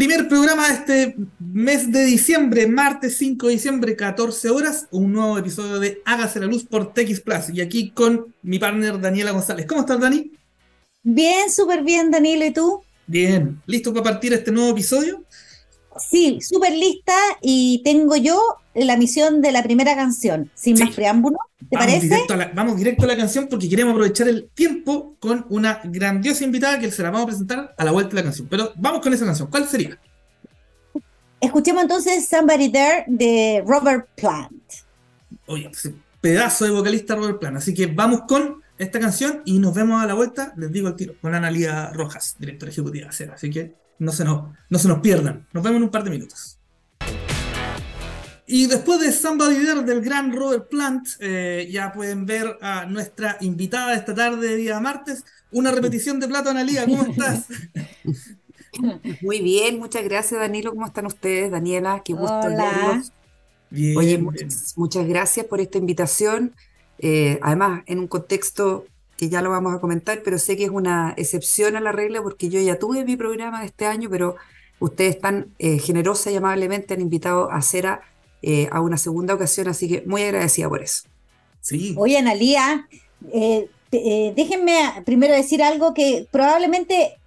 primer programa de este mes de diciembre, martes 5 de diciembre, 14 horas, un nuevo episodio de Hágase la Luz por TX Plus. Y aquí con mi partner Daniela González. ¿Cómo estás, Dani? Bien, súper bien, Danilo. ¿Y tú? Bien. ¿Listo para partir este nuevo episodio? Sí, súper lista y tengo yo la misión de la primera canción, sin más preámbulo. ¿Te vamos parece? Directo la, vamos directo a la canción porque queremos aprovechar el tiempo con una grandiosa invitada que se la vamos a presentar a la vuelta de la canción. Pero vamos con esa canción. ¿Cuál sería? Escuchemos entonces Somebody There de Robert Plant. Oye, pedazo de vocalista Robert Plant. Así que vamos con esta canción y nos vemos a la vuelta, les digo al tiro, con Analia Rojas, directora ejecutiva de. Así que no se, nos, no se nos pierdan. Nos vemos en un par de minutos. Y después de Somebody There del gran Robert Plant, eh, ya pueden ver a nuestra invitada esta tarde, día martes, una repetición de Plato Analia. ¿Cómo estás? Muy bien, muchas gracias Danilo. ¿Cómo están ustedes? Daniela, qué gusto Hola. verlos. Bien, Oye, bien. muchas, muchas gracias por esta invitación. Eh, además, en un contexto que ya lo vamos a comentar, pero sé que es una excepción a la regla porque yo ya tuve mi programa de este año, pero ustedes tan eh, generosa y amablemente han invitado a Cera eh, a una segunda ocasión, así que muy agradecida por eso. Sí. Oye, Analía, eh, eh, déjenme primero decir algo que probablemente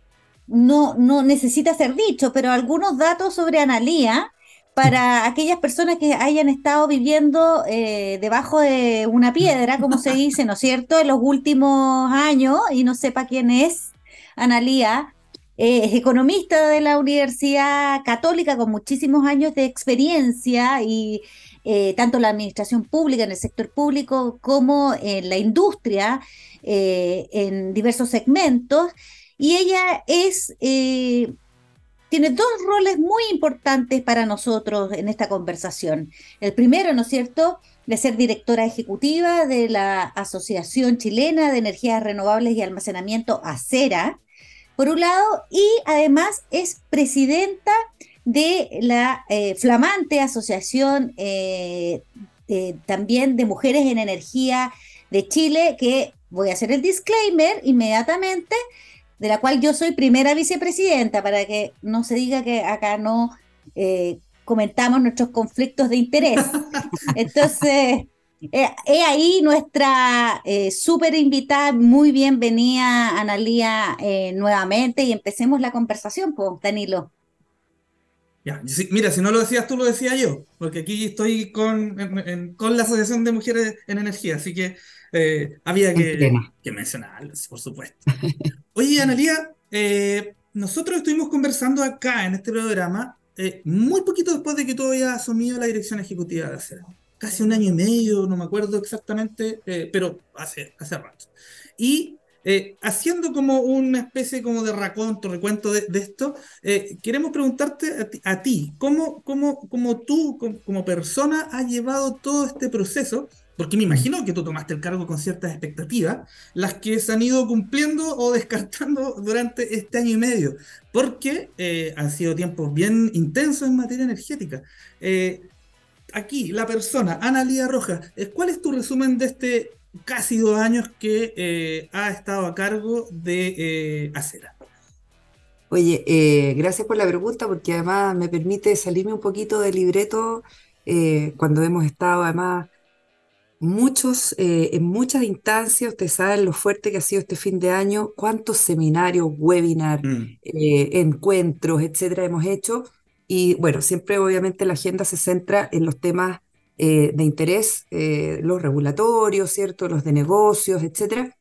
no, no necesita ser dicho, pero algunos datos sobre Analía para aquellas personas que hayan estado viviendo eh, debajo de una piedra, como se dice, ¿no es cierto?, en los últimos años y no sepa quién es Analía. eh, es economista de la Universidad Católica con muchísimos años de experiencia y eh, tanto en la administración pública, en el sector público, como en la industria, en diversos segmentos. Y ella es, tiene dos roles muy importantes para nosotros en esta conversación. El primero, ¿no es cierto?, de ser directora ejecutiva de la Asociación Chilena de Energías Renovables y Almacenamiento ACERA, por un lado, y además es presidenta de la eh, flamante asociación eh, eh, también de mujeres en energía de Chile, que voy a hacer el disclaimer inmediatamente, de la cual yo soy primera vicepresidenta, para que no se diga que acá no eh, comentamos nuestros conflictos de interés. Entonces, eh, he ahí nuestra eh, súper invitada, muy bienvenida, Analía, eh, nuevamente, y empecemos la conversación, pues, Danilo. Ya, mira, si no lo decías tú, lo decía yo, porque aquí estoy con, en- en- con la Asociación de Mujeres en Energía, así que eh, había que, que mencionarlo, sí, por supuesto. Oye, Analia, eh, nosotros estuvimos conversando acá en este programa eh, muy poquito después de que tú habías asumido la dirección ejecutiva de Acera. Casi un año y medio, no me acuerdo exactamente, eh, pero hace, hace rato. Y eh, haciendo como una especie como de raconto, recuento de, de esto, eh, queremos preguntarte a ti, a ti, ¿cómo, cómo, cómo tú como, como persona has llevado todo este proceso? Porque me imagino que tú tomaste el cargo con ciertas expectativas, las que se han ido cumpliendo o descartando durante este año y medio, porque eh, han sido tiempos bien intensos en materia energética. Eh, aquí, la persona, Ana Lía Rojas, eh, ¿cuál es tu resumen de este casi dos años que eh, ha estado a cargo de eh, Acera? Oye, gracias por la pregunta porque además me permite salirme un poquito del libreto cuando hemos estado además muchos, eh, en muchas instancias, ustedes saben lo fuerte que ha sido este fin de año, cuántos seminarios, webinars, Mm, eh, encuentros, etcétera, hemos hecho. Y bueno, siempre obviamente la agenda se centra en los temas eh, de interés, eh, los regulatorios, ¿cierto? Los de negocios, etcétera.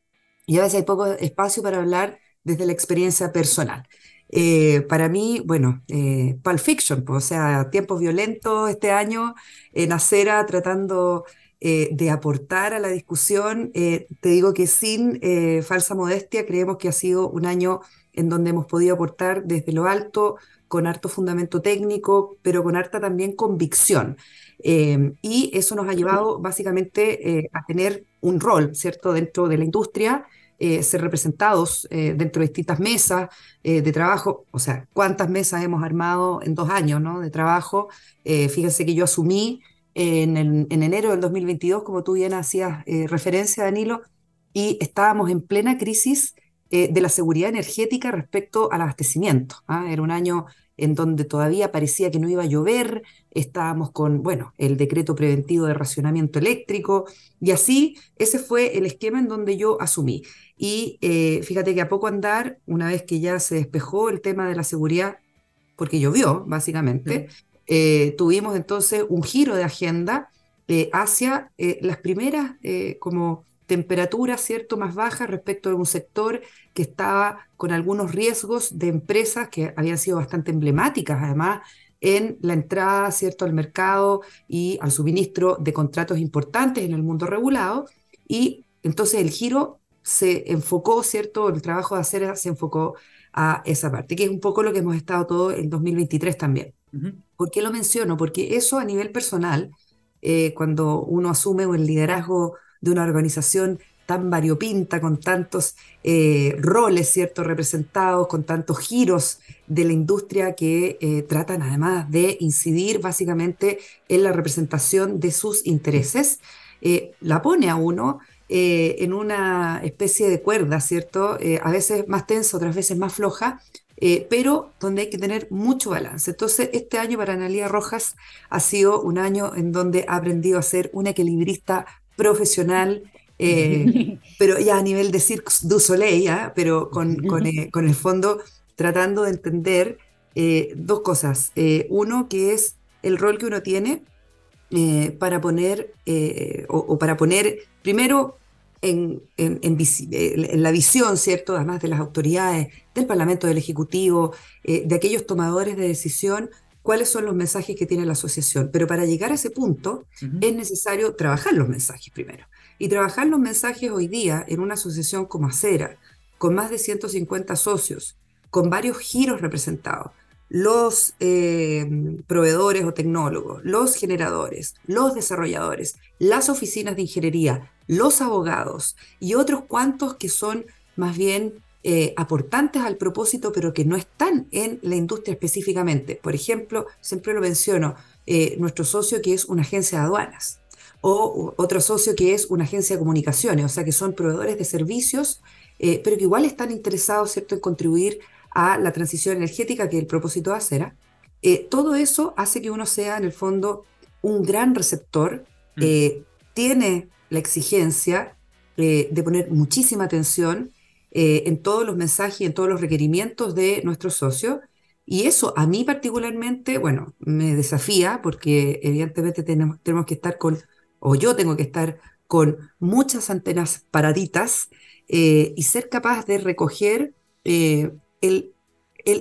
Y a veces hay poco espacio para hablar desde la experiencia personal. Eh, para mí, bueno, eh, Pulp Fiction, pues, o sea, tiempos violentos este año en Acera tratando eh, de aportar a la discusión. Eh, te digo que sin eh, falsa modestia, creemos que ha sido un año en donde hemos podido aportar desde lo alto, con harto fundamento técnico, pero con harta también convicción. Eh, y eso nos ha llevado básicamente eh, a tener un rol, ¿cierto?, dentro de la industria, eh, ser representados dentro de distintas mesas de trabajo. O sea, ¿cuántas mesas hemos armado en dos años, ¿no?, de trabajo? Fíjense que yo asumí en, en enero del 2022, como tú bien hacías eh, referencia, Danilo, y estábamos en plena crisis eh, de la seguridad energética respecto al abastecimiento. ¿ah? Era un año en donde todavía parecía que no iba a llover, estábamos con, bueno, el decreto preventivo de racionamiento eléctrico, y así ese fue el esquema en donde yo asumí. Y eh, fíjate que a poco andar, una vez que ya se despejó el tema de la seguridad, porque llovió, básicamente, eh, tuvimos entonces un giro de agenda eh, hacia las primeras como temperaturas, ¿cierto?, más bajas respecto de un sector que estaba con algunos riesgos de empresas que habían sido bastante emblemáticas, además, en la entrada, ¿cierto?, al mercado y al suministro de contratos importantes en el mundo regulado. Y entonces el giro se enfocó, ¿cierto?, el trabajo de acera se enfocó a esa parte, que es un poco lo que hemos estado todo en 2023 también. ¿Por qué lo menciono? Porque eso a nivel personal, eh, cuando uno asume el liderazgo de una organización tan variopinta, con tantos eh, roles, ¿cierto?, representados, con tantos giros de la industria que eh, tratan además de incidir básicamente en la representación de sus intereses, la pone a uno en una especie de cuerda, ¿cierto?, a veces más tensa, otras veces más floja, pero donde hay que tener mucho balance. Entonces, este año para Analia Rojas ha sido un año en donde ha aprendido a ser una equilibrista profesional, eh, pero ya a nivel de Cirque du Soleil, ¿ah? pero con, eh, con, el fondo tratando de entender eh, dos cosas. uno, que es el rol que uno tiene para poner, o, para poner, primero, en, en, en, la visión, ¿cierto? Además de las autoridades, del Parlamento, del Ejecutivo, de aquellos tomadores de decisión, cuáles son los mensajes que tiene la asociación. Pero para llegar a ese punto es necesario trabajar los mensajes primero. Y trabajar los mensajes hoy día en una asociación como Acera, con más de 150 socios, con varios giros representados, los eh, proveedores o tecnólogos, los generadores, los desarrolladores, las oficinas de ingeniería, los abogados y otros cuantos que son más bien eh, aportantes al propósito, pero que no están en la industria específicamente. Por ejemplo, siempre lo menciono, eh, nuestro socio que es una agencia de aduanas o otro socio que es una agencia de comunicaciones, o sea que son proveedores de servicios, pero que igual están interesados ¿cierto? en contribuir a la transición energética que el propósito de Acera. todo eso hace que uno sea en el fondo un gran receptor, mm. tiene la exigencia de poner muchísima atención eh, en todos los mensajes y en todos los requerimientos de nuestros socios. Y eso a mí particularmente, bueno, me desafía porque evidentemente tenemos, tenemos que estar con, o yo tengo que estar con muchas antenas paraditas eh, y ser capaz de recoger eh, el,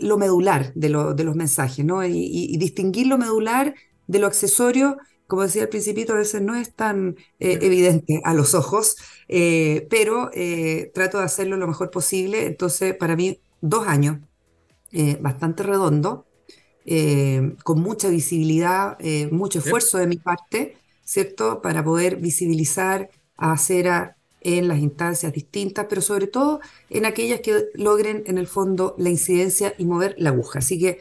lo medular de, de, los mensajes, ¿no? Y, y, distinguir lo medular de lo accesorio como decía al principito, a veces no es tan eh, evidente a los ojos, eh, pero eh, trato de hacerlo lo mejor posible. Entonces, para mí, dos años, bastante redondo, con mucha visibilidad, mucho esfuerzo de mi parte, ¿cierto? Para poder visibilizar a Acera en las instancias distintas, pero sobre todo en aquellas que logren en el fondo la incidencia y mover la aguja. Así que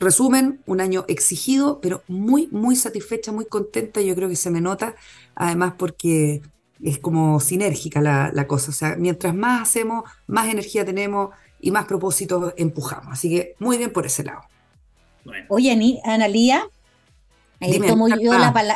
Resumen, un año exigido, pero muy, muy satisfecha, muy contenta. Yo creo que se me nota, además porque es como sinérgica la, cosa. O sea, mientras más hacemos, más energía tenemos y más propósitos empujamos. Así que muy bien por ese lado. Oye, Analía, eh, tomo, yo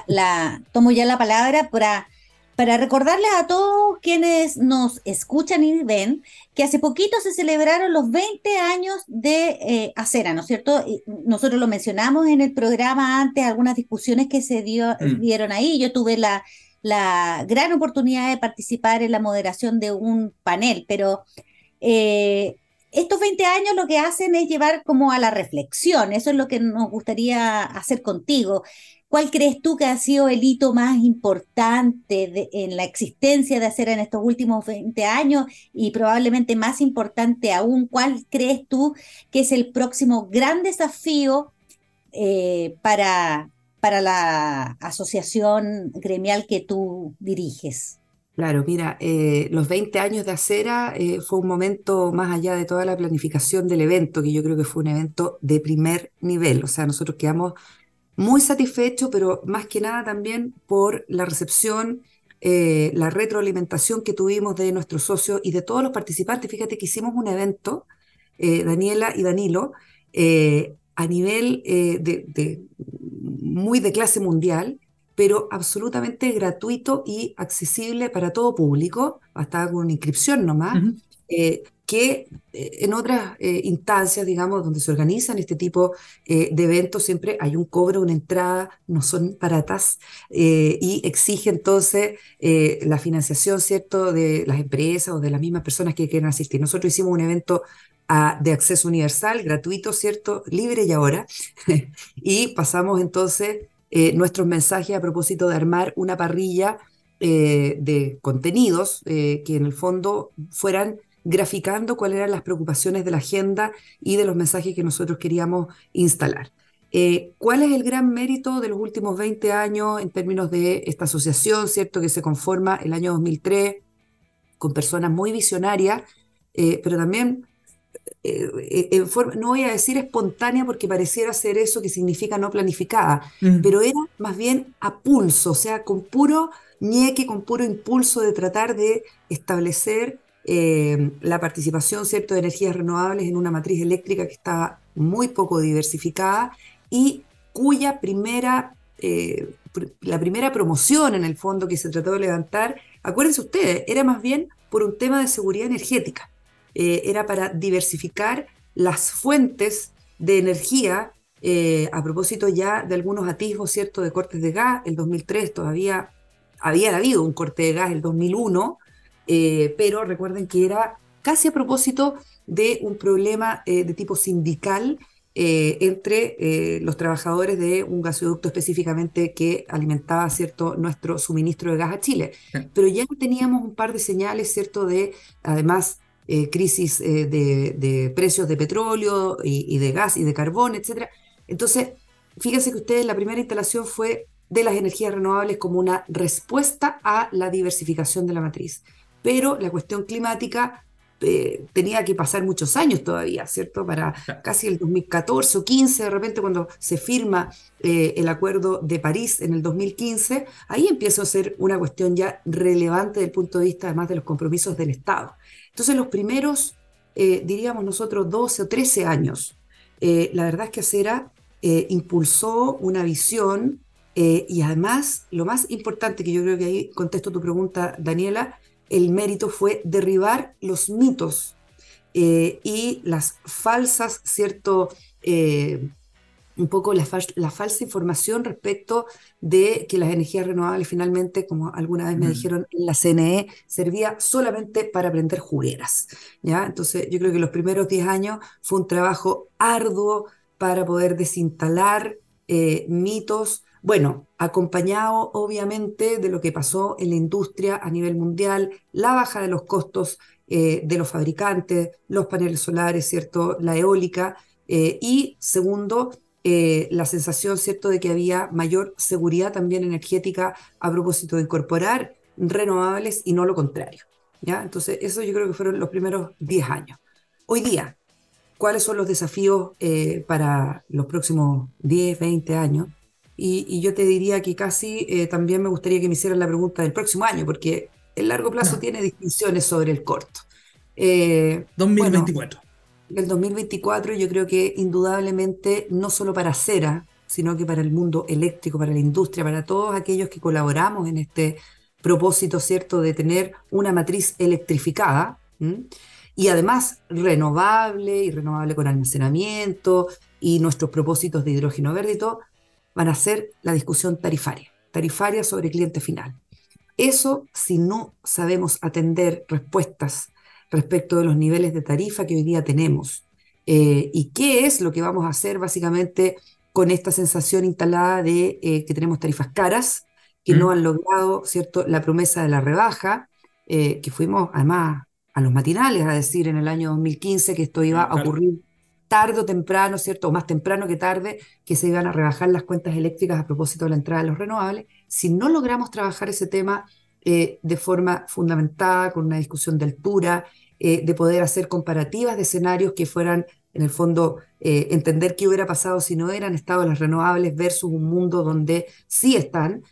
la, tomo ya la palabra para para recordarles a todos quienes nos escuchan y ven que hace poquito se celebraron los 20 años de eh, Acera, ¿no es cierto? nosotros lo mencionamos en el programa antes, algunas discusiones que se dio, mm. dieron ahí. Yo tuve la, la gran oportunidad de participar en la moderación de un panel, pero eh, estos 20 años lo que hacen es llevar como a la reflexión, eso es lo que nos gustaría hacer contigo. ¿Cuál crees tú que ha sido el hito más importante en la existencia de hacer en estos últimos 20 años y probablemente más importante aún, cuál crees tú que es el próximo gran desafío eh, para, para la asociación gremial que tú diriges? Claro, mira, eh, los 20 años de acera eh, fue un momento más allá de toda la planificación del evento, que yo creo que fue un evento de primer nivel. O sea, nosotros quedamos muy satisfecho, pero más que nada también por la recepción, eh, la retroalimentación que tuvimos de nuestros socios y de todos los participantes. Fíjate que hicimos un evento, eh, Daniela y Danilo, a nivel de, muy de clase mundial, pero absolutamente gratuito y accesible para todo público, hasta con una inscripción nomás, eh, en otras eh, instancias, digamos, donde se organizan este tipo eh, de eventos, siempre hay un cobro, una entrada, no son baratas y exige entonces la financiación, ¿cierto?, de las empresas o de las mismas personas que quieren asistir. Nosotros hicimos un evento ah, de acceso universal, gratuito, ¿cierto?, libre y ahora, y pasamos entonces nuestros mensajes a propósito de armar una parrilla de contenidos que en el fondo fueran graficando cuáles eran las preocupaciones de la agenda y de los mensajes que nosotros queríamos instalar. Eh, ¿Cuál es el gran mérito de los últimos 20 años en términos de esta asociación, cierto, que se conforma el año 2003 con personas muy visionarias, eh, pero también eh, en forma, no voy a decir espontánea porque pareciera ser eso que significa no planificada, mm. pero era más bien a pulso, o sea, con puro ñeque, con puro impulso de tratar de establecer eh, la participación ¿cierto? de energías renovables en una matriz eléctrica que estaba muy poco diversificada y cuya primera, eh, la primera promoción en el fondo que se trató de levantar, acuérdense ustedes, era más bien por un tema de seguridad energética, eh, era para diversificar las fuentes de energía a propósito ya de algunos atisbos ¿cierto? de cortes de gas, el 2003 todavía había habido un corte de gas, el 2001, eh, pero recuerden que era casi a propósito de un problema eh, de tipo sindical eh, entre los trabajadores de un gasoducto específicamente que alimentaba cierto nuestro suministro de gas a Chile. Pero ya teníamos un par de señales, cierto, de además crisis de, precios de petróleo y, y, de gas y de carbón, etc. Entonces, fíjense que ustedes la primera instalación fue de las energías renovables como una respuesta a la diversificación de la matriz pero la cuestión climática eh, tenía que pasar muchos años todavía, ¿cierto? Para casi el 2014 o 15, de repente cuando se firma eh, el Acuerdo de París en el 2015, ahí empieza a ser una cuestión ya relevante desde el punto de vista además de los compromisos del Estado. Entonces los primeros, eh, diríamos nosotros, 12 o 13 años, la verdad es que Acera impulsó una visión y además lo más importante que yo creo que ahí contesto tu pregunta, Daniela, el mérito fue derribar los mitos eh, y las falsas, ¿cierto? Eh, un poco la, la, falsa información respecto de que las energías renovables finalmente, como alguna vez me dijeron en la CNE, servía solamente para prender jugueras. ¿ya? Entonces yo creo que los primeros 10 años fue un trabajo arduo para poder desinstalar eh, mitos, bueno, acompañado obviamente de lo que pasó en la industria a nivel mundial, la baja de los costos eh, de los fabricantes, los paneles solares, ¿cierto? La eólica. Eh, y segundo, eh, la sensación, ¿cierto?, de que había mayor seguridad también energética a propósito de incorporar renovables y no lo contrario. ¿ya? Entonces, eso yo creo que fueron los primeros 10 años. Hoy día, ¿cuáles son los desafíos para los próximos 10, 20 años? Y, yo te diría que casi eh, también me gustaría que me hicieran la pregunta del próximo año, porque el largo plazo tiene distinciones sobre el corto. 2024. Eh, el 2024 yo creo que indudablemente no solo para Cera, sino que para el mundo eléctrico, para la industria, para todos aquellos que colaboramos en este propósito, ¿cierto?, de tener una matriz electrificada y además renovable y renovable con almacenamiento y nuestros propósitos de hidrógeno verde y todo, van a ser la discusión tarifaria, tarifaria sobre cliente final. Eso, si no sabemos atender respuestas respecto de los niveles de tarifa que hoy día tenemos, eh, y qué es lo que vamos a hacer básicamente con esta sensación instalada de eh, que tenemos tarifas caras, que no han logrado ¿cierto? la promesa de la rebaja, eh, que fuimos además a los matinales a decir en el año 2015 que esto iba a ocurrir tarde o temprano, ¿cierto? O más temprano que tarde, que se iban a rebajar las cuentas eléctricas a propósito de la entrada de los renovables. Si no logramos trabajar ese tema eh, de forma fundamentada, con una discusión de altura, eh, de poder hacer comparativas de escenarios que fueran, en el fondo, eh, entender qué hubiera pasado si no hubieran estado las renovables versus un mundo donde sí están,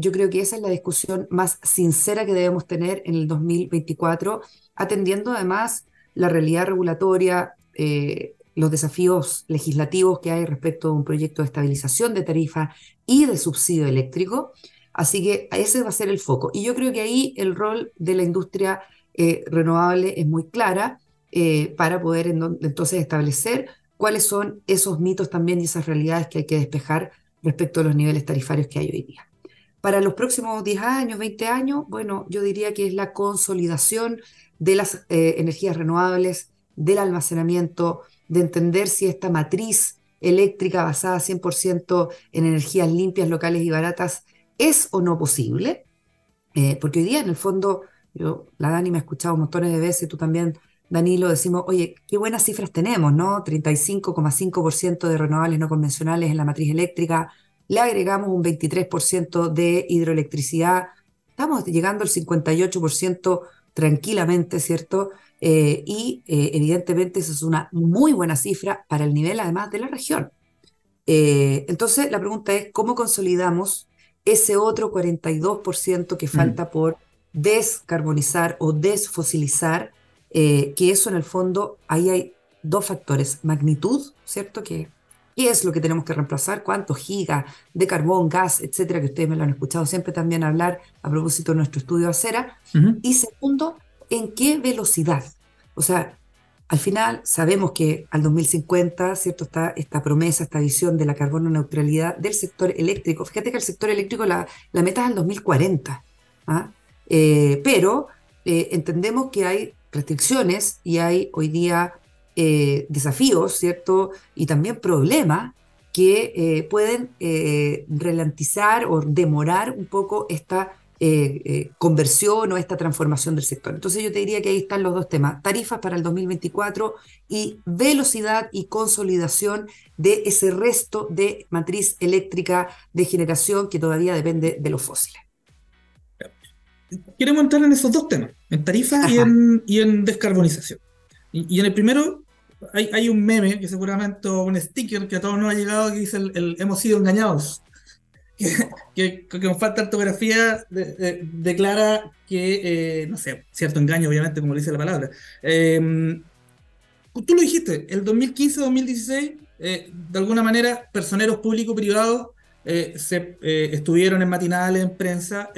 yo creo que esa es la discusión más sincera que debemos tener en el 2024, atendiendo además la realidad regulatoria los desafíos legislativos que hay respecto a un proyecto de estabilización de tarifa y de subsidio eléctrico. Así que ese va a ser el foco. Y yo creo que ahí el rol de la industria eh, renovable es muy clara eh, para poder entonces establecer cuáles son esos mitos también y esas realidades que hay que despejar respecto a los niveles tarifarios que hay hoy día. Para los próximos 10 años, 20 años, bueno, yo diría que es la consolidación de las eh, energías renovables, del almacenamiento, de entender si esta matriz eléctrica basada 100% en energías limpias, locales y baratas es o no posible. Eh, porque hoy día, en el fondo, yo, la Dani me ha escuchado montones de veces, tú también, Danilo, decimos, oye, qué buenas cifras tenemos, ¿no? 35,5% de renovables no convencionales en la matriz eléctrica, le agregamos un 23% de hidroelectricidad, estamos llegando al 58% tranquilamente, ¿cierto? Eh, y eh, evidentemente eso es una muy buena cifra para el nivel además de la región. Eh, entonces la pregunta es, ¿cómo consolidamos ese otro 42% que mm. falta por descarbonizar o desfosilizar? que eso en el fondo, ahí hay dos factores, magnitud, ¿cierto? Que ¿Qué es lo que tenemos que reemplazar? ¿Cuántos gigas de carbón, gas, etcétera? Que ustedes me lo han escuchado siempre también hablar a propósito de nuestro estudio de acera. Y segundo, ¿en qué velocidad? O sea, al final sabemos que al 2050, ¿cierto? Está esta promesa, esta visión de la carbono neutralidad del sector eléctrico. Fíjate que el sector eléctrico la, la meta es al 2040. ¿ah? Eh, pero eh, entendemos que hay restricciones y hay hoy día eh, desafíos, ¿cierto? Y también problemas que pueden ralentizar o demorar un poco esta conversión o esta transformación del sector. Entonces yo te diría que ahí están los dos temas, tarifas para el 2024 y velocidad y consolidación de ese resto de matriz eléctrica de generación que todavía depende de los fósiles. Queremos entrar en esos dos temas, en tarifas y en, y en descarbonización. Y, en el primero hay, hay, un meme que seguramente, un sticker que a todos nos ha llegado que dice el, hemos sido engañados. Que, que, con falta de ortografía declara que, eh, no sé, cierto engaño, obviamente, como dice la palabra. Em, tú lo dijiste, el 2015-2016, eh, de alguna manera, personeros público-privados eh, se estuvieron en matinales, en prensa,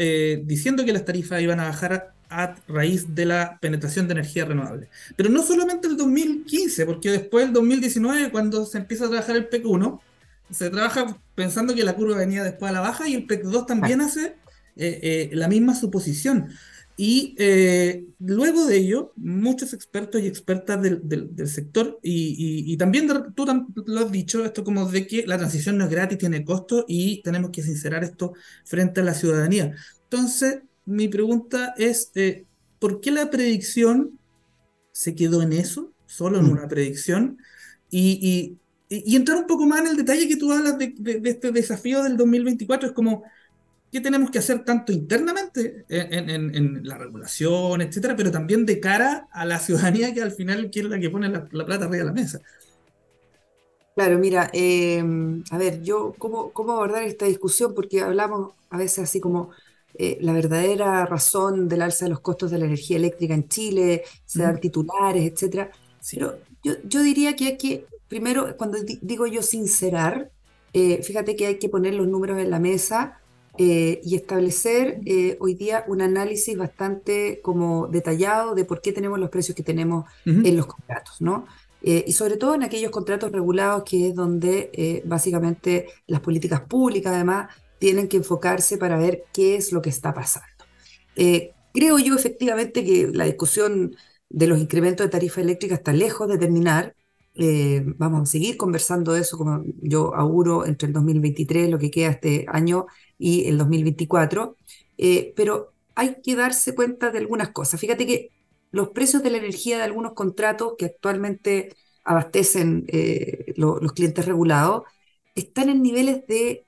diciendo que las tarifas iban a bajar a raíz de la penetración de energía renovable. Pero no solamente el 2015, porque después el 2019, cuando se empieza a trabajar el PEC 1, se trabaja pensando que la curva venía después a la baja y el PEC 2 también hace eh, eh, la misma suposición. Y eh, luego de ello, muchos expertos y expertas del, del, sector, y, y, también tú lo has dicho, esto como de que la transición no es gratis, tiene costo y tenemos que sincerar esto frente a la ciudadanía. Entonces, mi pregunta es, eh, ¿por qué la predicción se quedó en eso, solo en mm. una predicción? Y, entrar un poco más en el detalle que tú hablas de, este desafío del 2024, es como, ¿qué tenemos que hacer tanto internamente en, la regulación, etcétera, pero también de cara a la ciudadanía que al final es la que pone la, plata arriba de la mesa? Claro, mira, em, a ver, yo, ¿cómo, ¿cómo abordar esta discusión? Porque hablamos a veces así como eh, la verdadera razón del alza de los costos de la energía eléctrica en Chile, se dan titulares, etcétera. Pero yo, diría que hay que, primero, cuando digo yo sincerar, eh, fíjate que hay que poner los números en la mesa eh, y establecer hoy día un análisis bastante como detallado de por qué tenemos los precios que tenemos en los contratos, ¿no? y sobre todo en aquellos contratos regulados que es donde básicamente las políticas públicas además tienen que enfocarse para ver qué es lo que está pasando. Eh, creo yo efectivamente que la discusión de los incrementos de tarifa eléctrica está lejos de terminar. Eh, vamos a seguir conversando de eso, como yo auguro, entre el 2023, lo que queda este año, y el 2024. Eh, pero hay que darse cuenta de algunas cosas. Fíjate que los precios de la energía de algunos contratos que actualmente abastecen los clientes regulados están en niveles de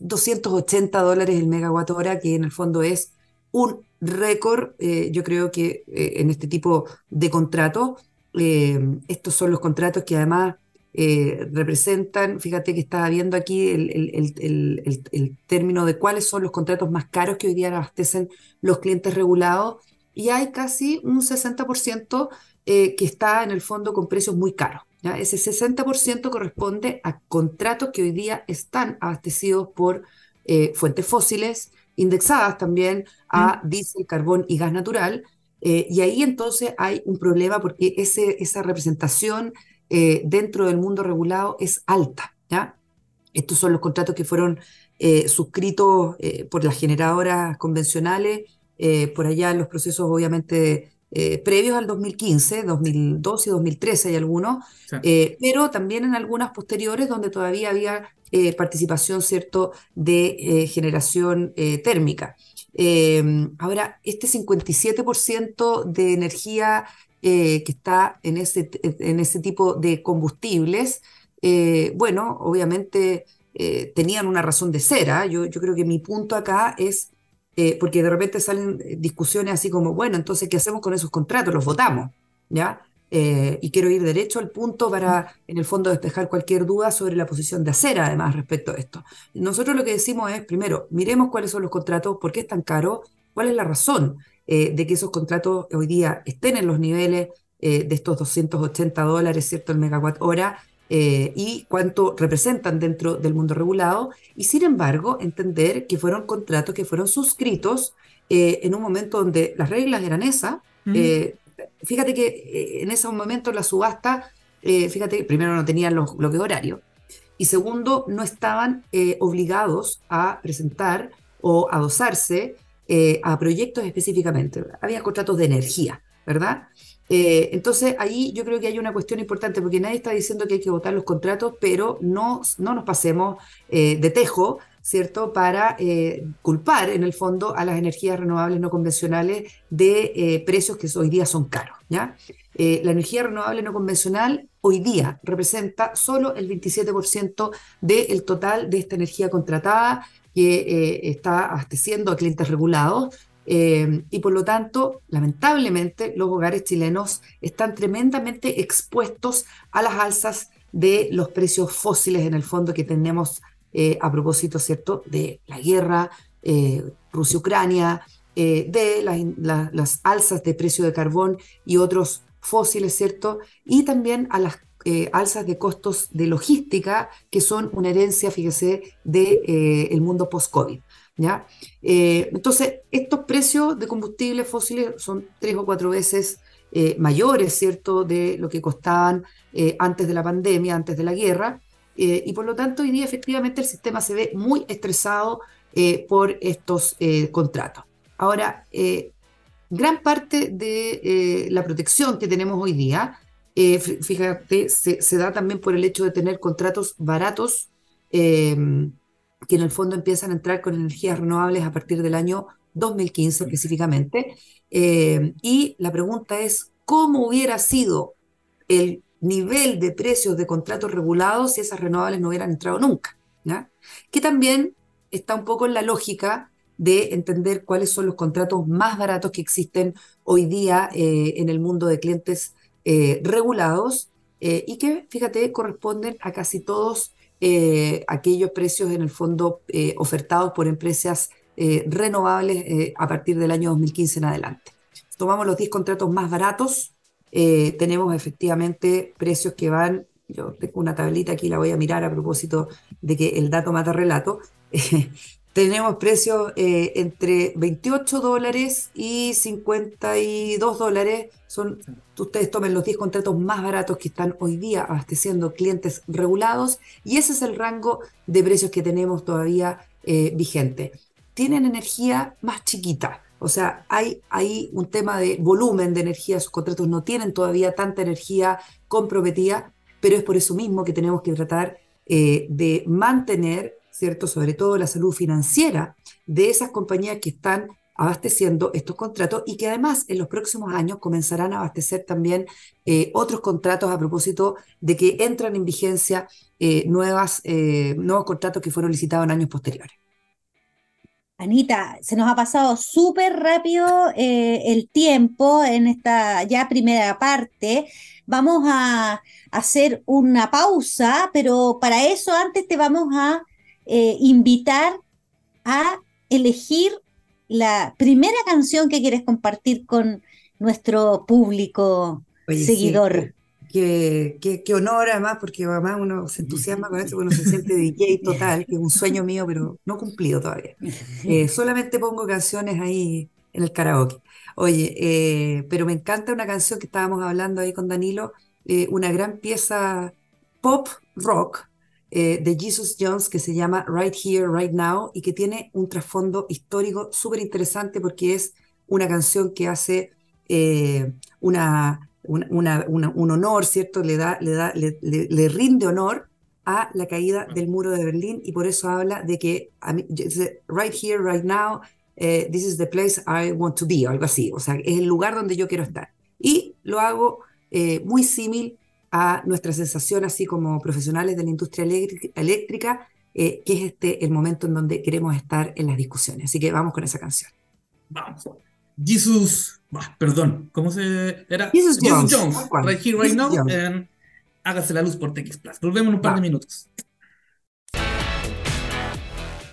280 dólares el megawatt hora, que en el fondo es un récord, eh, yo creo que eh, en este tipo de contratos, eh, estos son los contratos que además representan, fíjate que estaba viendo aquí el, término de cuáles son los contratos más caros que hoy día abastecen los clientes regulados, y hay casi un 60% que está en el fondo con precios muy caros. ¿ya? Ese 60% corresponde a contratos que hoy día están abastecidos por eh, fuentes fósiles, indexadas también a mm. diésel, carbón y gas natural. Eh, y ahí entonces hay un problema porque ese, esa representación eh, dentro del mundo regulado es alta. ¿ya? Estos son los contratos que fueron suscritos por las generadoras convencionales, por allá en los procesos obviamente previos al 2015, 2012 y 2013 hay algunos, pero también en algunas posteriores donde todavía había eh, participación, ¿cierto?, de eh, generación eh, térmica. Em, ahora, este 57% de energía que está en ese, en ese tipo de combustibles, bueno, obviamente tenían una razón de ser. ¿ah? Yo, yo creo que mi punto acá es porque de repente salen discusiones así como, bueno, entonces, ¿qué hacemos con esos contratos? Los votamos, ¿ya? Eh, y quiero ir derecho al punto para, en el fondo, despejar cualquier duda sobre la posición de acera, además, respecto a esto. Nosotros lo que decimos es, primero, miremos cuáles son los contratos, por qué es tan caro, cuál es la razón eh, de que esos contratos hoy día estén en los niveles eh, de estos 280 dólares, ¿cierto?, el megawatt hora, y cuánto representan dentro del mundo regulado, y sin embargo, entender que fueron contratos que fueron suscritos en un momento donde las reglas eran esas, fíjate que eh, en esos momentos la subasta, eh, fíjate primero no tenían los bloques horarios y segundo, no estaban eh, obligados a presentar o adosarse a proyectos específicamente. Había contratos de energía, ¿verdad? entonces ahí yo creo que hay una cuestión importante porque nadie está diciendo que hay que votar los contratos, pero no, no nos pasemos de tejo ¿cierto? Para eh, culpar en el fondo a las energías renovables no convencionales de eh, precios que hoy día son caros. Eh, la energía renovable no convencional hoy día representa solo el 27% del total de esta energía contratada que está abasteciendo a clientes regulados, y por lo tanto, lamentablemente, los hogares chilenos están tremendamente expuestos a las alzas de los precios fósiles en el fondo que tenemos eh, a propósito, ¿cierto?, de la guerra eh, Rusia-Ucrania, eh, de las alzas de precio de carbón y otros fósiles, ¿cierto? Y también a las alzas de costos de logística que son una herencia, fíjese, del de, mundo post-COVID. ¿ya? entonces, estos precios de combustibles fósiles son tres o cuatro veces mayores, ¿cierto?, de lo que costaban antes de la pandemia, antes de la guerra. Eh, y por lo tanto hoy día efectivamente el sistema se ve muy estresado eh, por estos eh, contratos. Ahora, gran parte de la protección que tenemos hoy día, fíjate, se, da también por el hecho de tener contratos baratos que en el fondo empiezan a entrar con energías renovables a partir del año 2015 específicamente. y la pregunta es, ¿cómo hubiera sido el nivel de precios de contratos regulados si esas renovables no hubieran entrado nunca. Que también está un poco en la lógica de entender cuáles son los contratos más baratos que existen hoy día eh, en el mundo de clientes eh, regulados eh, y que, fíjate, corresponden a casi todos aquellos precios en el fondo ofertados por empresas renovables a partir del año 2015 en adelante. Tomamos los 10 contratos más baratos eh, tenemos efectivamente precios que van, yo tengo una tablita aquí, la voy a mirar a propósito de que el dato mata relato. tenemos precios eh, entre 28 dólares y 52 dólares. Son, ustedes tomen los 10 contratos más baratos que están hoy día abasteciendo clientes regulados y ese es el rango de precios que tenemos todavía eh, vigente. Tienen energía más chiquita, o sea, hay, un tema de volumen de energía, sus contratos no tienen todavía tanta energía comprometida, pero es por eso mismo que tenemos que tratar eh, de mantener, ¿cierto? Sobre todo la salud financiera de esas compañías que están abasteciendo estos contratos y que además en los próximos años comenzarán a abastecer también eh, otros contratos a propósito de que entran en vigencia eh, nuevas, nuevos contratos que fueron licitados en años posteriores. Anita, se nos ha pasado súper rápido eh, el tiempo en esta ya primera parte. Vamos a hacer una pausa, pero para eso antes te vamos a eh, invitar a elegir la primera canción que quieres compartir con nuestro público seguidor. Qué, qué, honor además, porque además uno se entusiasma con esto, uno se siente DJ total, que es un sueño mío, pero no cumplido todavía. Eh, solamente pongo canciones ahí en el karaoke. Oye, eh, pero me encanta una canción que estábamos hablando ahí con Danilo, eh, una gran pieza pop rock de Jesus Jones que se llama Right Here, Right Now y que tiene un trasfondo histórico súper interesante porque es una canción que hace una un honor, ¿cierto? Le, da, le, da, le, rinde honor a la caída del muro de Berlín y por eso habla de que, right here, right now, eh, this is the place I want to be, o algo así, o sea, es el lugar donde yo quiero estar. Y lo hago eh, muy símil a nuestra sensación, así como profesionales de la industria eléctrica, eh, que es este el momento en donde queremos estar en las discusiones. Así que vamos con esa canción. Vamos. Perdón, ¿cómo se era? Jesus, Jones, right here, right now, hágase la luz por TX Plus. Volvemos en un par de minutos.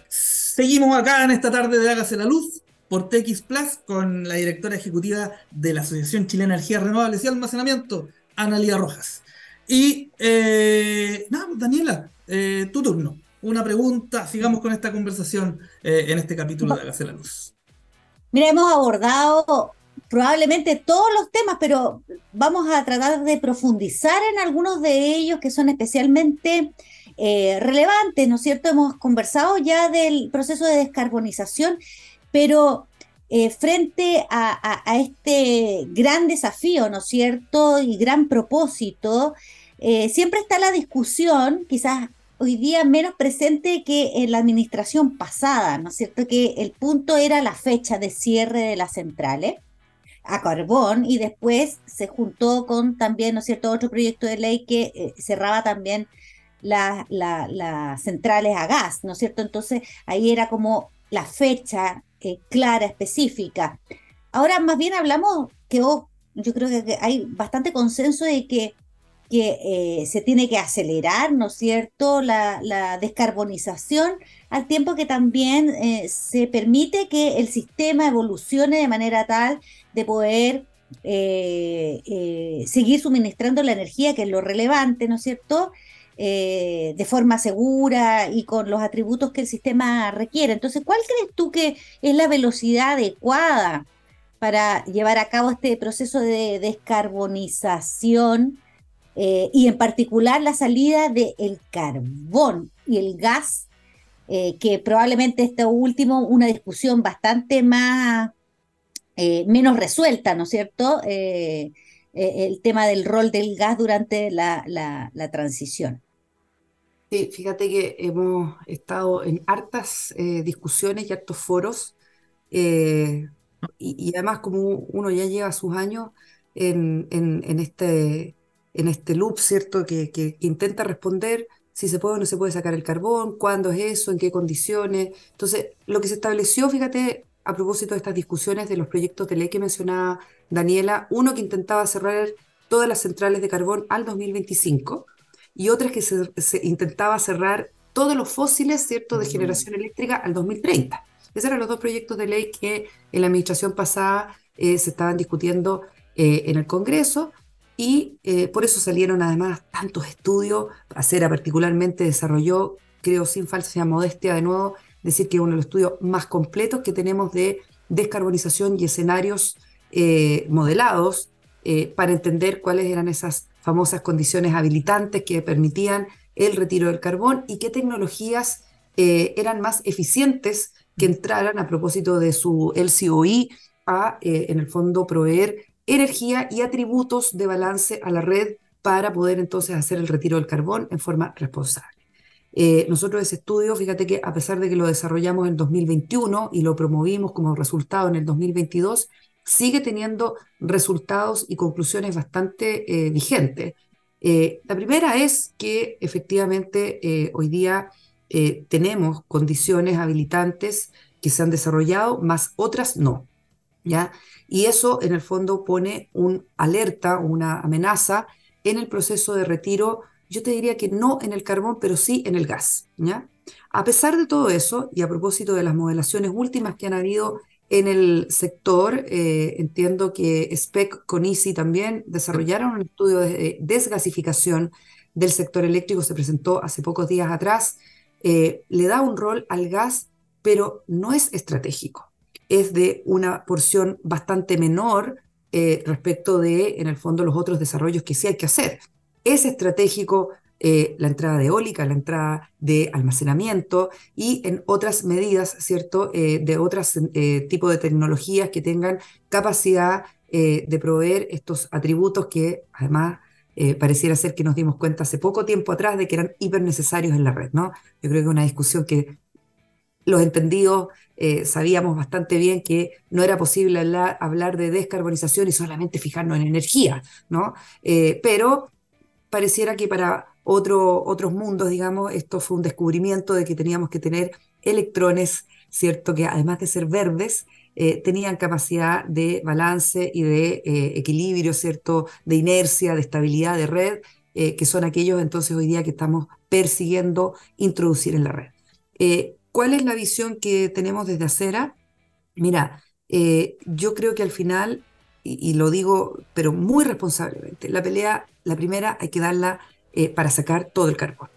Seguimos acá en esta tarde de Hágase la luz por TX Plus con la directora ejecutiva de la Asociación Chilena de Energías Renovables y Almacenamiento, Analia Rojas. Y eh, nada, pues, Daniela, eh, tu turno. Una pregunta, sigamos con esta conversación eh, en este capítulo de Hágase la luz. Mira, hemos abordado probablemente todos los temas, pero vamos a tratar de profundizar en algunos de ellos que son especialmente eh, relevantes, ¿no es cierto? Hemos conversado ya del proceso de descarbonización, pero eh, frente a, este gran desafío, ¿no es cierto? Y gran propósito, eh, siempre está la discusión, quizás hoy día menos presente que en la administración pasada, ¿no es cierto? Que el punto era la fecha de cierre de las centrales a carbón y después se juntó con también, ¿no es cierto?, otro proyecto de ley que eh, cerraba también las centrales a gas, ¿no es cierto? Entonces ahí era como la fecha eh, clara, específica. Ahora más bien hablamos que oh, yo creo que hay bastante consenso de que que eh, se tiene que acelerar, ¿no es cierto?, la, descarbonización, al tiempo que también eh, se permite que el sistema evolucione de manera tal de poder eh, seguir suministrando la energía, que es lo relevante, ¿no es cierto?, de forma segura y con los atributos que el sistema requiere. Entonces, ¿cuál crees tú que es la velocidad adecuada para llevar a cabo este proceso de descarbonización? Eh, y en particular la salida del carbón y el gas, eh, que probablemente este último, una discusión bastante más, eh, menos resuelta, ¿no es cierto? el tema del rol del gas durante la, transición. Sí, fíjate que hemos estado en hartas discusiones y hartos foros, y, además como uno ya lleva sus años en, en este en este loop, ¿cierto? Que, que, intenta responder si se puede o no se puede sacar el carbón, cuándo es eso, en qué condiciones. Entonces, lo que se estableció, fíjate, a propósito de estas discusiones de los proyectos de ley que mencionaba Daniela, uno que intentaba cerrar todas las centrales de carbón al 2025 y otras que se, intentaba cerrar todos los fósiles, ¿cierto?, de generación eléctrica al 2030. Esos eran los dos proyectos de ley que en la administración pasada eh, se estaban discutiendo eh, en el Congreso y eh, por eso salieron además tantos estudios. Acera particularmente desarrolló, creo sin falsa modestia de nuevo, decir que es uno de los estudios más completos que tenemos de descarbonización y escenarios eh, modelados eh, para entender cuáles eran esas famosas condiciones habilitantes que permitían el retiro del carbón y qué tecnologías eran más eficientes que entraran a propósito de su LCOI a, en el fondo, proveer energía y atributos de balance a la red para poder entonces hacer el retiro del carbón en forma responsable. Eh, nosotros ese estudio, fíjate que a pesar de que lo desarrollamos en 2021 y lo promovimos como resultado en el 2022, sigue teniendo resultados y conclusiones bastante eh, vigentes. Eh, la primera es que efectivamente hoy día tenemos condiciones habilitantes que se han desarrollado, más otras no. ¿ya? Y eso en el fondo pone un alerta, una amenaza en el proceso de retiro, yo te diría que no en el carbón, pero sí en el gas. ¿ya? A pesar de todo eso, y a propósito de las modelaciones últimas que han habido en el sector, eh, entiendo que SPEC con también desarrollaron un estudio de desgasificación del sector eléctrico, se presentó hace pocos días atrás, eh, le da un rol al gas, pero no es estratégico, es de una porción bastante menor eh, respecto de, en el fondo, los otros desarrollos que sí hay que hacer. Es estratégico eh, la entrada de eólica, la entrada de almacenamiento y en otras medidas, ¿cierto?, eh, de otros tipos de tecnologías que tengan capacidad de proveer estos atributos que además pareciera ser que nos dimos cuenta hace poco tiempo atrás de que eran hiper necesarios en la red, ¿no? Yo creo que una discusión que los entendidos sabíamos bastante bien que no era posible hablar, de descarbonización y solamente fijarnos en energía, ¿no? pero pareciera que para otros mundos, digamos, esto fue un descubrimiento de que teníamos que tener electrones, ¿cierto? Que además de ser verdes, eh, tenían capacidad de balance y de eh, equilibrio, ¿cierto? De inercia, de estabilidad de red, eh, que son aquellos entonces hoy día que estamos persiguiendo introducir en la red. ¿Cuál es la visión que tenemos desde Acera? Mira, yo creo que al final, y, lo digo, pero muy responsablemente, la pelea, la primera, hay que darla eh, para sacar todo el carbón.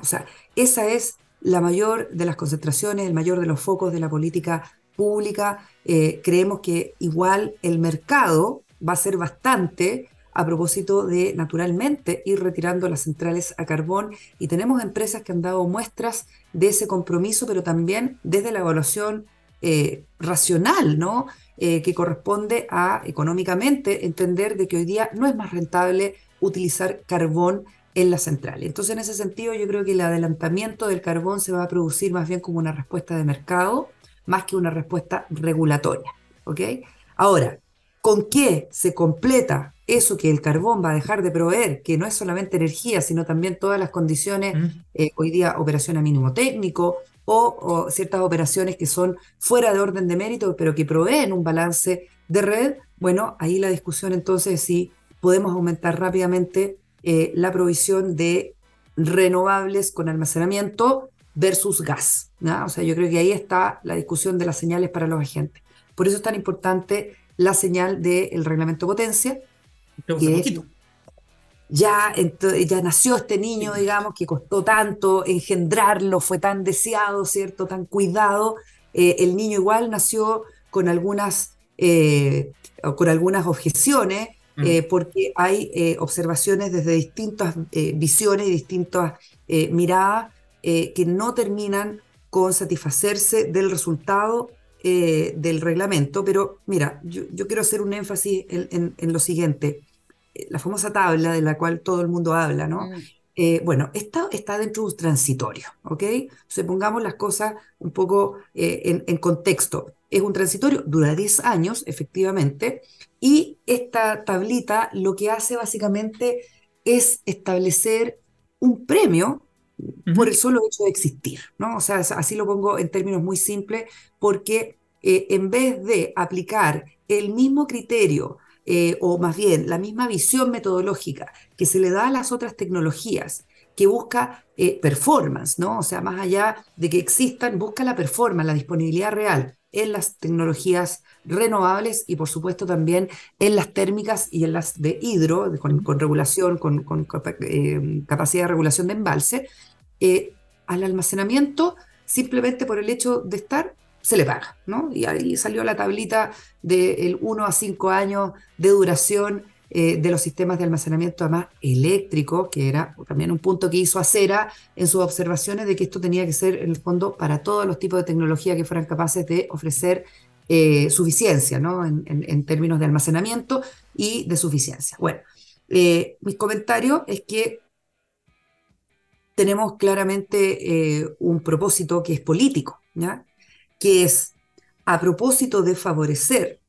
O sea, esa es la mayor de las concentraciones, el mayor de los focos de la política pública. Eh, creemos que igual el mercado va a ser bastante a propósito de, naturalmente, ir retirando las centrales a carbón y tenemos empresas que han dado muestras de ese compromiso, pero también desde la evaluación eh, racional, ¿no? que corresponde a económicamente entender de que hoy día no es más rentable utilizar carbón en la central. Entonces, en ese sentido, yo creo que el adelantamiento del carbón se va a producir más bien como una respuesta de mercado, más que una respuesta regulatoria. Ahora, ¿con qué se completa eso que el carbón va a dejar de proveer, que no es solamente energía, sino también todas las condiciones, eh, hoy día operación a mínimo técnico o, o, ciertas operaciones que son fuera de orden de mérito, pero que proveen un balance de red? Bueno, ahí la discusión entonces es si podemos aumentar rápidamente eh, la provisión de renovables con almacenamiento versus gas. O sea, yo creo que ahí está la discusión de las señales para los agentes. Por eso es tan importante la señal del reglamento potencia. Que ya, ya nació este niño, digamos, que costó tanto engendrarlo, fue tan deseado, ¿cierto? Tan cuidado. Eh, el niño igual nació con algunas, eh, con algunas objeciones, Mm. Eh, porque hay observaciones desde distintas visiones y distintas miradas que no terminan con satisfacerse del resultado del reglamento. Pero mira, yo, quiero hacer un énfasis en, lo siguiente. La famosa tabla de la cual todo el mundo habla, ¿no? Mm. bueno, está, está dentro de un transitorio, ¿ok? Entonces pongamos las cosas un poco en, en contexto. Es un transitorio, dura 10 años, efectivamente, y esta tablita lo que hace básicamente es establecer un premio por el solo hecho de existir, ¿no? O sea, así lo pongo en términos muy simples, porque eh, en vez de aplicar el mismo criterio, eh, o más bien la misma visión metodológica que se le da a las otras tecnologías, que busca eh, performance, ¿no? O sea, más allá de que existan, busca la performance, la disponibilidad real en las tecnologías renovables y por supuesto también en las térmicas y en las de hidro, con, regulación, con, eh, capacidad de regulación de embalse, eh, al almacenamiento, simplemente por el hecho de estar, se le paga, ¿no? Y ahí salió la tablita del 1 a 5 años de duración eh, de los sistemas de almacenamiento además eléctrico, que era también un punto que hizo Acera en sus observaciones de que esto tenía que ser en el fondo para todos los tipos de tecnología que fueran capaces de ofrecer eh, suficiencia, ¿no? En, términos de almacenamiento y de suficiencia. Bueno, eh, mis comentarios es que tenemos claramente un propósito que es político, ¿ya? que es a propósito de favorecer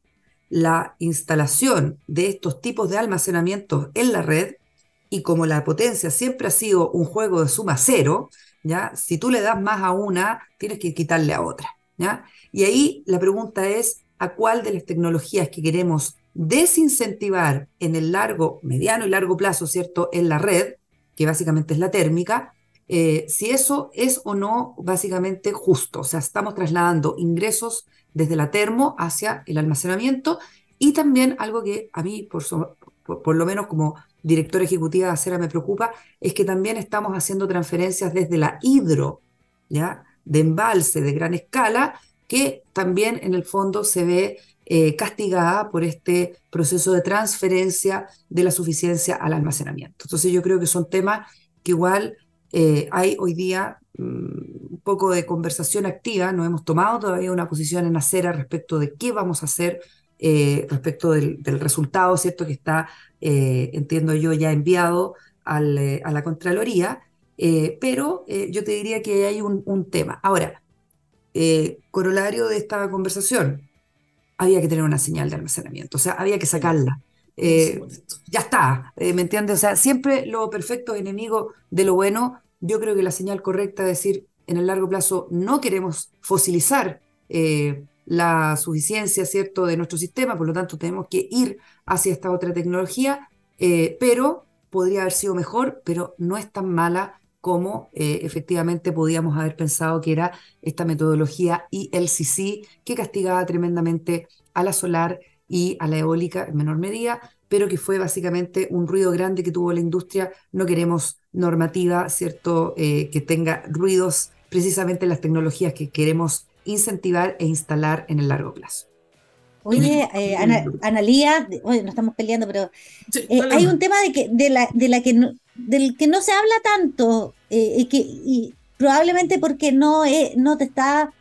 la instalación de estos tipos de almacenamientos en la red y como la potencia siempre ha sido un juego de suma cero, ¿ya? si tú le das más a una, tienes que quitarle a otra. ¿ya? Y ahí la pregunta es, ¿a cuál de las tecnologías que queremos desincentivar en el largo, mediano y largo plazo, ¿cierto?, en la red, que básicamente es la térmica, si eso es o no básicamente justo. O sea, estamos trasladando ingresos desde la termo hacia el almacenamiento y también algo que a mí, por, lo menos como directora ejecutiva de Acera me preocupa, es que también estamos haciendo transferencias desde la hidro, ¿ya? de embalse de gran escala, que también en el fondo se ve eh, castigada por este proceso de transferencia de la suficiencia al almacenamiento. Entonces yo creo que son temas que igual eh, hay hoy día mm, un poco de conversación activa, no hemos tomado todavía una posición en acera respecto de qué vamos a hacer eh, respecto del, resultado, ¿cierto? Que está, entiendo yo, ya enviado a la Contraloría, pero yo te diría que hay un, un tema. Ahora, corolario de esta conversación, había que tener una señal de almacenamiento, o sea, había que sacarla. Eh, ya está, eh, ¿me entiendes? O sea, siempre lo perfecto es enemigo de lo bueno. Yo creo que la señal correcta es decir, en el largo plazo no queremos fosilizar eh, la suficiencia, ¿cierto?, de nuestro sistema, por lo tanto tenemos que ir hacia esta otra tecnología, pero podría haber sido mejor, pero no es tan mala como efectivamente podíamos haber pensado que era esta metodología ILCC que castigaba tremendamente a la solar y a la eólica en menor medida, pero que fue básicamente un ruido grande que tuvo la industria. No queremos normativa, ¿cierto?, eh, que tenga ruidos precisamente en las tecnologías que queremos incentivar e instalar en el largo plazo. Oye, eh, Analía, oye, no estamos peleando, pero eh, hay un tema de que, de la, de la que del que no se habla tanto, y que, y probablemente porque no, no te está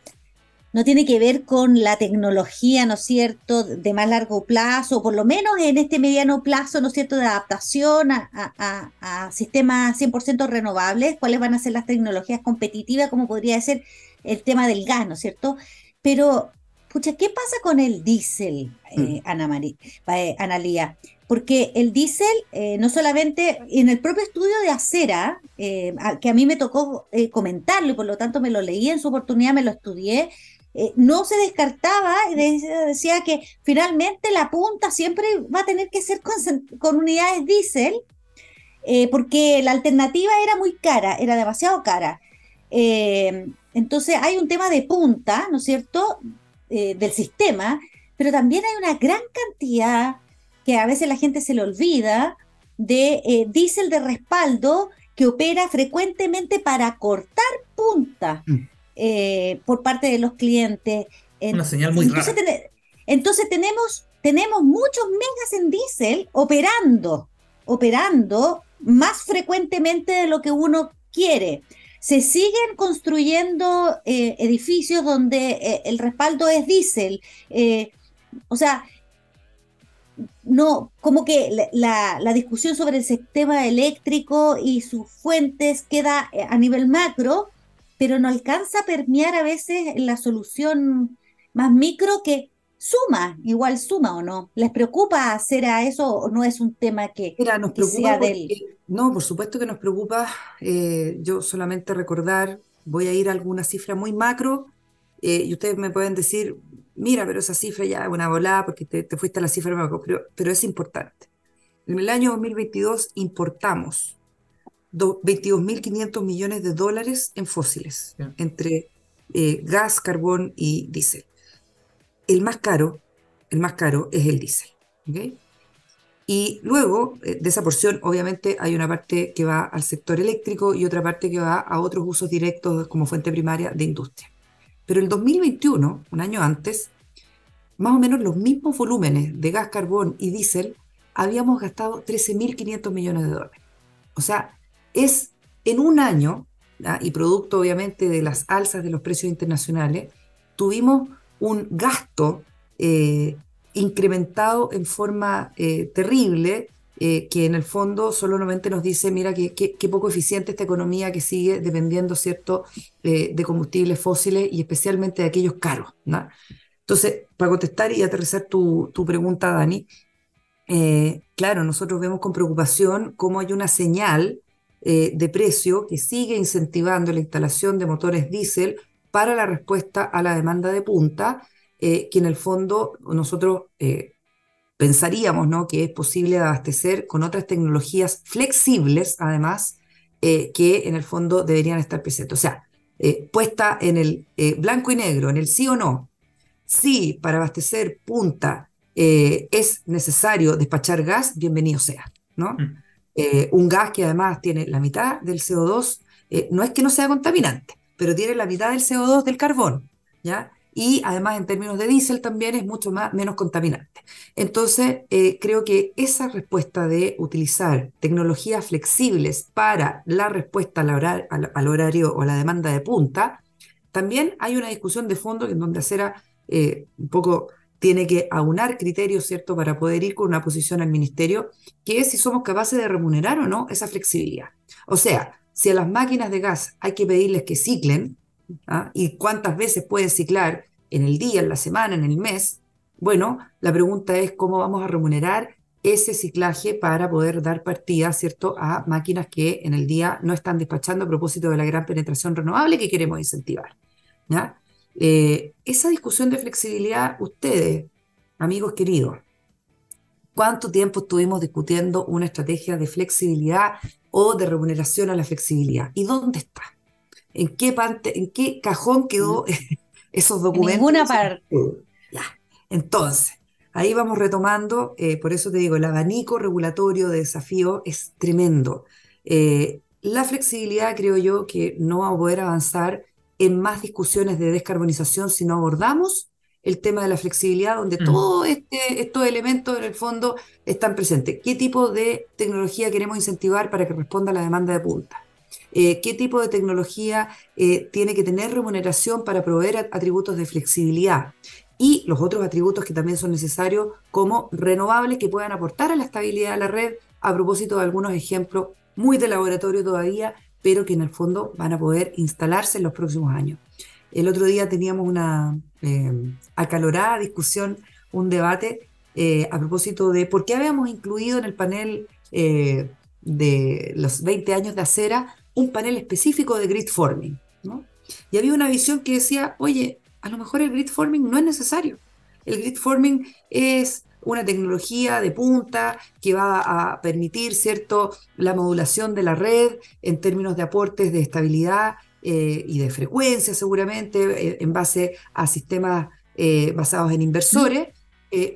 no tiene que ver con la tecnología, ¿no es cierto?, de más largo plazo, por lo menos en este mediano plazo, ¿no es cierto?, de adaptación a, sistemas 100% renovables, cuáles van a ser las tecnologías competitivas, como podría ser el tema del gas, ¿no es cierto? Pero, pucha, ¿qué pasa con el diésel, eh, mm. Ana María, eh, Analía? Porque el diésel, eh, no solamente en el propio estudio de acera, que a mí me tocó comentarlo y por lo tanto me lo leí en su oportunidad, me lo estudié, eh, no se descartaba, decía que finalmente la punta siempre va a tener que ser con, unidades diésel, eh, porque la alternativa era muy cara, era demasiado cara. Eh, entonces hay un tema de punta, ¿no es cierto?, del sistema, pero también hay una gran cantidad, que a veces la gente se le olvida, de diésel de respaldo que opera frecuentemente para cortar punta. Mm. Eh, por parte de los clientes. Una señal muy entonces, rara. entonces tenemos, tenemos muchos megas en diésel operando, operando más frecuentemente de lo que uno quiere. Se siguen construyendo eh, edificios donde eh, el respaldo es diésel. o sea, no, como que la, la, discusión sobre el sistema eléctrico y sus fuentes queda a nivel macro, pero no alcanza a permear a veces la solución más micro que suma, igual suma o no. ¿Les preocupa hacer a eso o no es un tema que, nos sea del... No, por supuesto que nos preocupa. Eh, yo solamente recordar, voy a ir a alguna cifra muy macro eh, y ustedes me pueden decir, mira, pero esa cifra ya es una volada porque te, fuiste a la cifra macro, pero, pero es importante. En el año 2022 importamos 22.500 millones de dólares en fósiles, entre eh, gas, carbón y diésel. El más caro, el más caro es el diésel. Y luego eh, de esa porción, obviamente, hay una parte que va al sector eléctrico y otra parte que va a otros usos directos como fuente primaria de industria. Pero el 2021, un año antes, más o menos los mismos volúmenes de gas, carbón y diésel, habíamos gastado 13.500 millones de dólares. O sea, es en un año, y producto obviamente de las alzas de los precios internacionales, tuvimos un gasto eh, incrementado en forma eh, terrible, eh, que en el fondo solamente nos dice, mira, qué que, poco eficiente esta economía que sigue dependiendo, ¿cierto?, de combustibles fósiles y especialmente de aquellos caros. Entonces, para contestar y aterrizar tu, tu pregunta, Dani, claro, nosotros vemos con preocupación cómo hay una señal eh, de precio que sigue incentivando la instalación de motores diésel para la respuesta a la demanda de punta, eh, que en el fondo nosotros eh, pensaríamos ¿no? que es posible abastecer con otras tecnologías flexibles, además, que en el fondo deberían estar presentes. O sea, puesta en el blanco y negro, en el sí o no. Si para abastecer punta es necesario despachar gas, bienvenido sea, ¿no? Mm. Un gas que además tiene la mitad del CO2, no es que no sea contaminante, pero tiene la mitad del CO2 del carbón, ¿ya? y además en términos de diésel también es mucho más, menos contaminante. Entonces, eh, creo que esa respuesta de utilizar tecnologías flexibles para la respuesta al, horario o a la demanda de punta, también hay una discusión de fondo en donde Acera eh, un poco tiene que aunar criterios, ¿cierto?, para poder ir con una posición al ministerio, que es si somos capaces de remunerar o no esa flexibilidad. O sea, si a las máquinas de gas hay que pedirles que ciclen, ¿ah? y cuántas veces pueden ciclar en el día, en la semana, en el mes, bueno, la pregunta es cómo vamos a remunerar ese ciclaje para poder dar partida, ¿cierto?, a máquinas que en el día no están despachando a propósito de la gran penetración renovable que queremos incentivar. ¿ya? Eh, esa discusión de flexibilidad, ustedes, amigos queridos, ¿cuánto tiempo estuvimos discutiendo una estrategia de flexibilidad o de remuneración a la flexibilidad? ¿Y dónde está? ¿En qué, parte, en qué cajón quedó mm. esos documentos? En ninguna parte. Ya. Entonces, ahí vamos retomando, eh, por eso te digo, el abanico regulatorio de desafío es tremendo. Eh, la flexibilidad creo yo que no va a poder avanzar en más discusiones de descarbonización si no abordamos el tema de la flexibilidad, donde mm. todos este, estos elementos en el fondo están presentes. ¿Qué tipo de tecnología queremos incentivar para que responda a la demanda de punta? Eh, qué tipo de tecnología eh, tiene que tener remuneración para proveer atributos de flexibilidad y los otros atributos que también son necesarios como renovables que puedan aportar a la estabilidad de la red, a propósito de algunos ejemplos muy de laboratorio todavía, pero que en el fondo van a poder instalarse en los próximos años. El otro día teníamos una eh, acalorada discusión, un debate a propósito de por qué habíamos incluido en el panel de los 20 años de acera un panel específico de grid forming. ¿no? Y había una visión que decía, oye, a lo mejor el grid forming no es necesario. El grid forming es una tecnología de punta que va a permitir, ¿cierto?, la modulación de la red en términos de aportes de estabilidad eh, y de frecuencia, seguramente, eh, en base a sistemas eh, basados en inversores.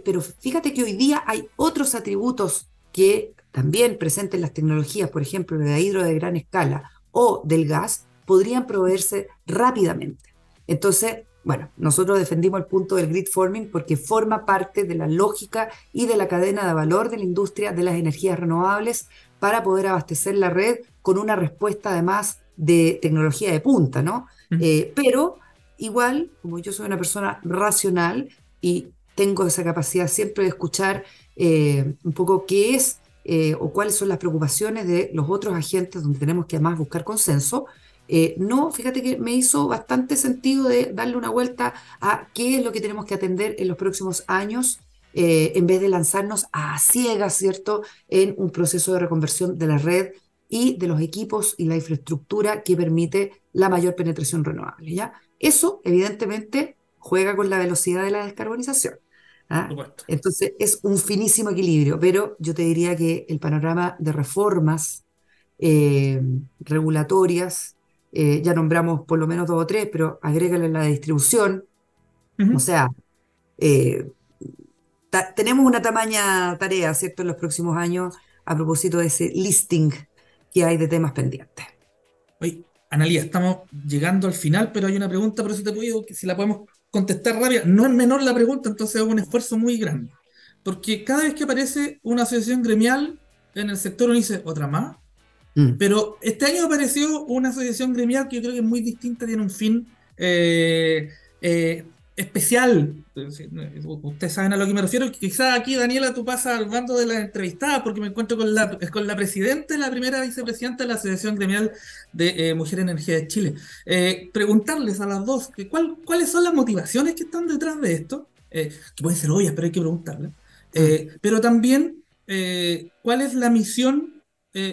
pero fíjate que hoy día hay otros atributos que también presentes las tecnologías, por ejemplo, de hidro de gran escala o del gas, podrían proveerse rápidamente. Entonces, bueno, nosotros defendimos el punto del grid forming porque forma parte de la lógica y de la cadena de valor de la industria de las energías renovables para poder abastecer la red con una respuesta además de tecnología de punta, ¿no? Eh, pero igual, como yo soy una persona racional y tengo esa capacidad siempre de escuchar eh, un poco qué es eh, o cuáles son las preocupaciones de los otros agentes donde tenemos que además buscar consenso. Eh, no, fíjate que me hizo bastante sentido de darle una vuelta a qué es lo que tenemos que atender en los próximos años, eh, en vez de lanzarnos a ciegas, ¿cierto?, en un proceso de reconversión de la red y de los equipos y la infraestructura que permite la mayor penetración renovable. ¿ya? Eso, evidentemente, juega con la velocidad de la descarbonización. ¿ah? Entonces es un finísimo equilibrio, pero yo te diría que el panorama de reformas eh, regulatorias, eh, ya nombramos por lo menos dos o tres, pero agrégale la distribución, o sea, eh, tenemos una tamaña tarea, ¿cierto?, en los próximos años a propósito de ese listing que hay de temas pendientes. Oye, Analia, estamos llegando al final, pero hay una pregunta, por eso te que si la podemos contestar rápido. No es menor la pregunta, entonces hago un esfuerzo muy grande. Porque cada vez que aparece una asociación gremial en el sector, uno dice, ¿otra más? Mm. Pero este año apareció una asociación gremial que yo creo que es muy distinta, tiene un fin eh, eh, especial. Ustedes saben a lo que me refiero. Quizás aquí, Daniela, tú pasas al bando de la entrevistada porque me encuentro con la, con la presidenta, la primera vicepresidenta de la Asociación Gremial de eh, Mujer Energía de Chile. Eh, preguntarles a las dos que cuál, cuáles son las motivaciones que están detrás de esto, eh, que pueden ser obvias, pero hay que preguntarles. Ah. pero también, cuál es la misión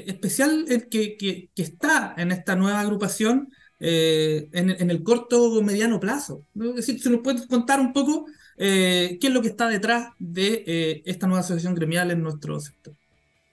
especial que, que, está en esta nueva agrupación eh, en, el corto o mediano plazo. Es decir, si nos puedes contar un poco eh, qué es lo que está detrás de eh, esta nueva asociación gremial en nuestro sector.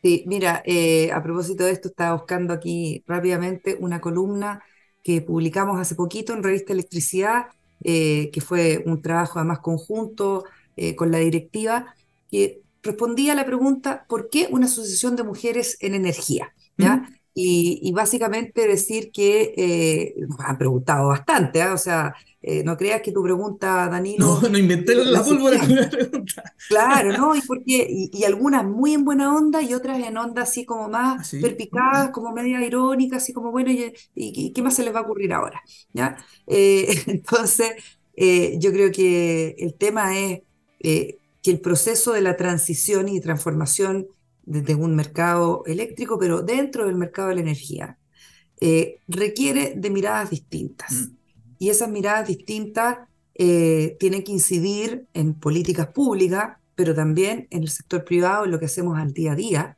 Sí, mira, eh, a propósito de esto, estaba buscando aquí rápidamente una columna que publicamos hace poquito en Revista Electricidad, eh, que fue un trabajo además conjunto eh, con la directiva, que respondía a la pregunta, ¿por qué una asociación de mujeres en energía? ¿Ya? Y, básicamente decir que eh, nos han preguntado bastante, ¿ah? o sea, eh, no creas que tu pregunta, Danilo. No, no inventé la, pólvora con la pregunta. Claro, ¿no? Y, porque, y, algunas muy en buena onda y otras en onda así como más ¿Ah, perpicadas, como media irónica, así como, bueno, y, qué más se les va a ocurrir ahora? ¿Ya? Eh, entonces, yo creo que el tema es que el proceso de la transición y transformación desde un mercado eléctrico, pero dentro del mercado de la energía, eh, requiere de miradas distintas. Mm. Y esas miradas distintas eh, tienen que incidir en políticas públicas, pero también en el sector privado, en lo que hacemos al día a día.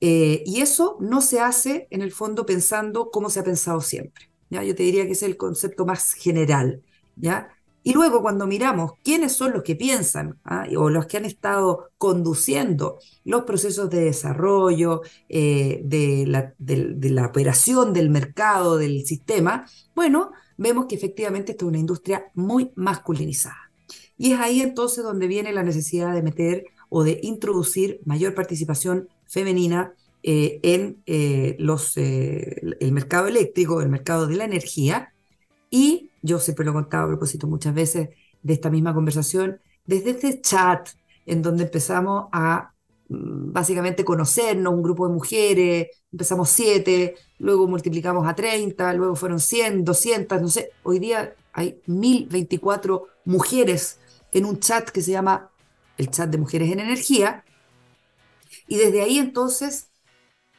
Eh, y eso no se hace en el fondo pensando como se ha pensado siempre. ¿ya? Yo te diría que es el concepto más general. ¿ya? Y luego cuando miramos quiénes son los que piensan ¿ah? o los que han estado conduciendo los procesos de desarrollo, eh, de, la, operación del mercado, del sistema, bueno, vemos que efectivamente esta es una industria muy masculinizada. Y es ahí entonces donde viene la necesidad de meter o de introducir mayor participación femenina eh, en eh, los, el mercado eléctrico, el mercado de la energía, y yo siempre lo he contado a propósito muchas veces de esta misma conversación, desde este chat en donde empezamos a mm, básicamente conocernos, un grupo de mujeres, empezamos siete, luego multiplicamos a 30, luego fueron 100, 200, no sé, hoy día hay 1024 mujeres en un chat que se llama el chat de mujeres en energía, y desde ahí entonces,